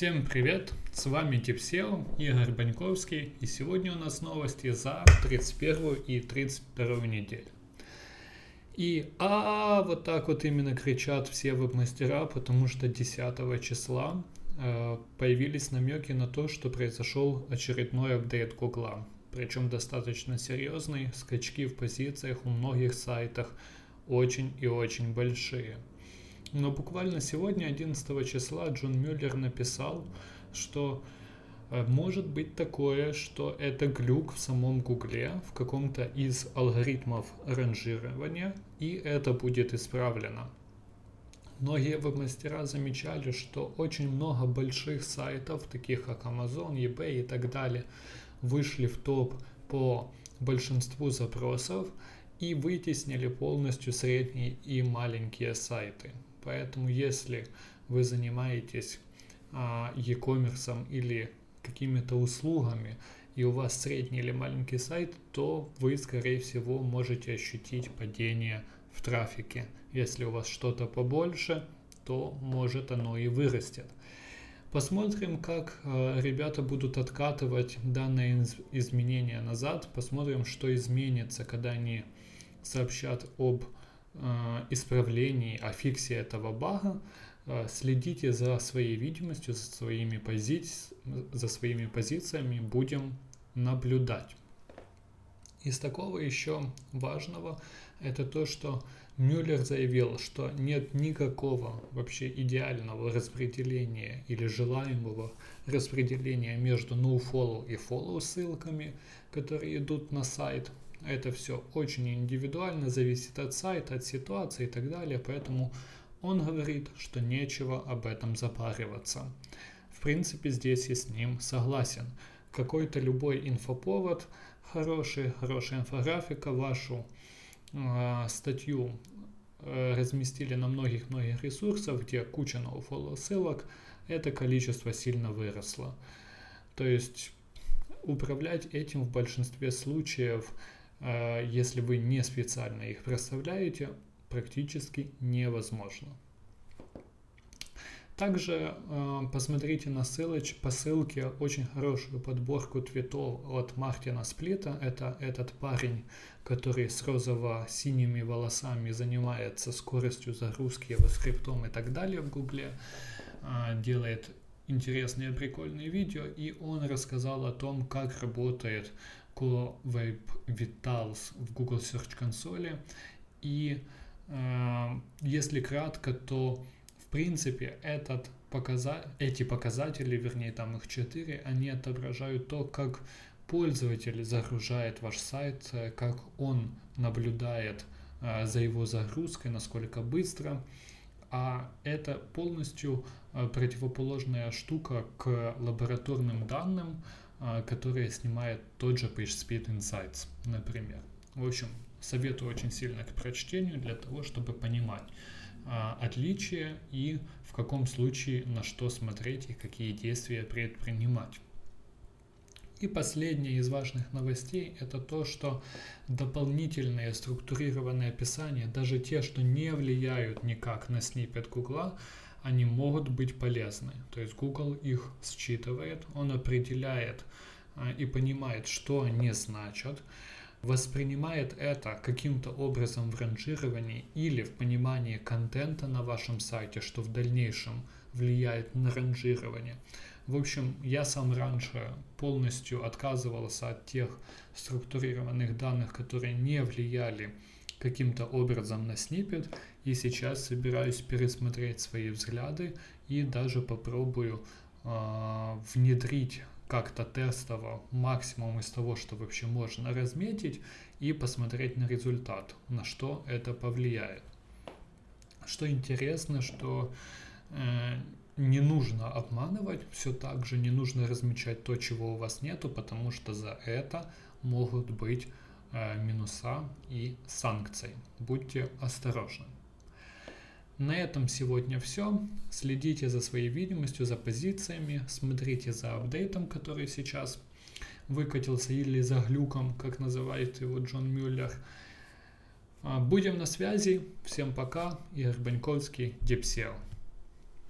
Всем привет, с вами Типсео, Игорь Баньковский, и сегодня у нас новости за 31 и 32 неделю. И а, вот так вот именно кричат все веб-мастера, потому что 10 числа э, появились намеки на то, что произошел очередной апдейт Гугла. Причем достаточно серьезный, скачки в позициях у многих сайтах очень и очень большие – но буквально сегодня, 11 числа, Джон Мюллер написал, что э, может быть такое, что это глюк в самом Гугле, в каком-то из алгоритмов ранжирования, и это будет исправлено. Многие веб-мастера замечали, что очень много больших сайтов, таких как Amazon, eBay и так далее, вышли в топ по большинству запросов и вытеснили полностью средние и маленькие сайты. Поэтому если вы занимаетесь а, e-commerce или какими-то услугами, и у вас средний или маленький сайт, то вы, скорее всего, можете ощутить падение в трафике. Если у вас что-то побольше, то может оно и вырастет. Посмотрим, как э, ребята будут откатывать данное изменение назад. Посмотрим, что изменится, когда они сообщат об исправлении, о фиксе этого бага, э, следите за своей видимостью, за своими, пози... за своими позициями, будем наблюдать. Из такого еще важного это то, что Мюллер заявил, что нет никакого вообще идеального распределения или желаемого распределения между nofollow и follow ссылками, которые идут на сайт. Это все очень индивидуально, зависит от сайта, от ситуации и так далее, поэтому он говорит, что нечего об этом запариваться. В принципе, здесь я с ним согласен. Какой-то любой инфоповод, хороший, хорошая инфографика, вашу э, статью э, разместили на многих-многих ресурсах, где куча ноуфоллоу ссылок, это количество сильно выросло. То есть управлять этим в большинстве случаев если вы не специально их проставляете, практически невозможно. Также э, посмотрите на ссылоч, по ссылке очень хорошую подборку твитов от Мартина Сплита. Это этот парень, который с розово-синими волосами занимается скоростью загрузки, скриптом и так далее в Гугле. Э, делает интересные прикольные видео. И он рассказал о том, как работает Core Web Vitals в Google Search консоли. И э, если кратко, то в принципе этот показа... эти показатели, вернее там их четыре, они отображают то, как пользователь загружает ваш сайт, э, как он наблюдает э, за его загрузкой, насколько быстро. А это полностью э, противоположная штука к лабораторным данным, а, которые снимает тот же PageSpeed Insights, например. В общем, советую очень сильно к прочтению для того, чтобы понимать а, отличия и в каком случае на что смотреть и какие действия предпринимать. И последнее из важных новостей – это то, что дополнительные структурированные описания, даже те, что не влияют никак на снипет Гугла, они могут быть полезны. То есть Google их считывает, он определяет а, и понимает, что они значат, воспринимает это каким-то образом в ранжировании или в понимании контента на вашем сайте, что в дальнейшем влияет на ранжирование. В общем, я сам раньше полностью отказывался от тех структурированных данных, которые не влияли каким-то образом на снипет, и сейчас собираюсь пересмотреть свои взгляды и даже попробую э, внедрить как-то тестово максимум из того, что вообще можно разметить, и посмотреть на результат, на что это повлияет. Что интересно, что э, не нужно обманывать, все так же не нужно размечать то, чего у вас нету, потому что за это могут быть э, минуса и санкции. Будьте осторожны. На этом сегодня все. Следите за своей видимостью, за позициями, смотрите за апдейтом, который сейчас выкатился, или за глюком, как называет его Джон Мюллер. А, будем на связи. Всем пока. Игорь Баньковский, Депсео.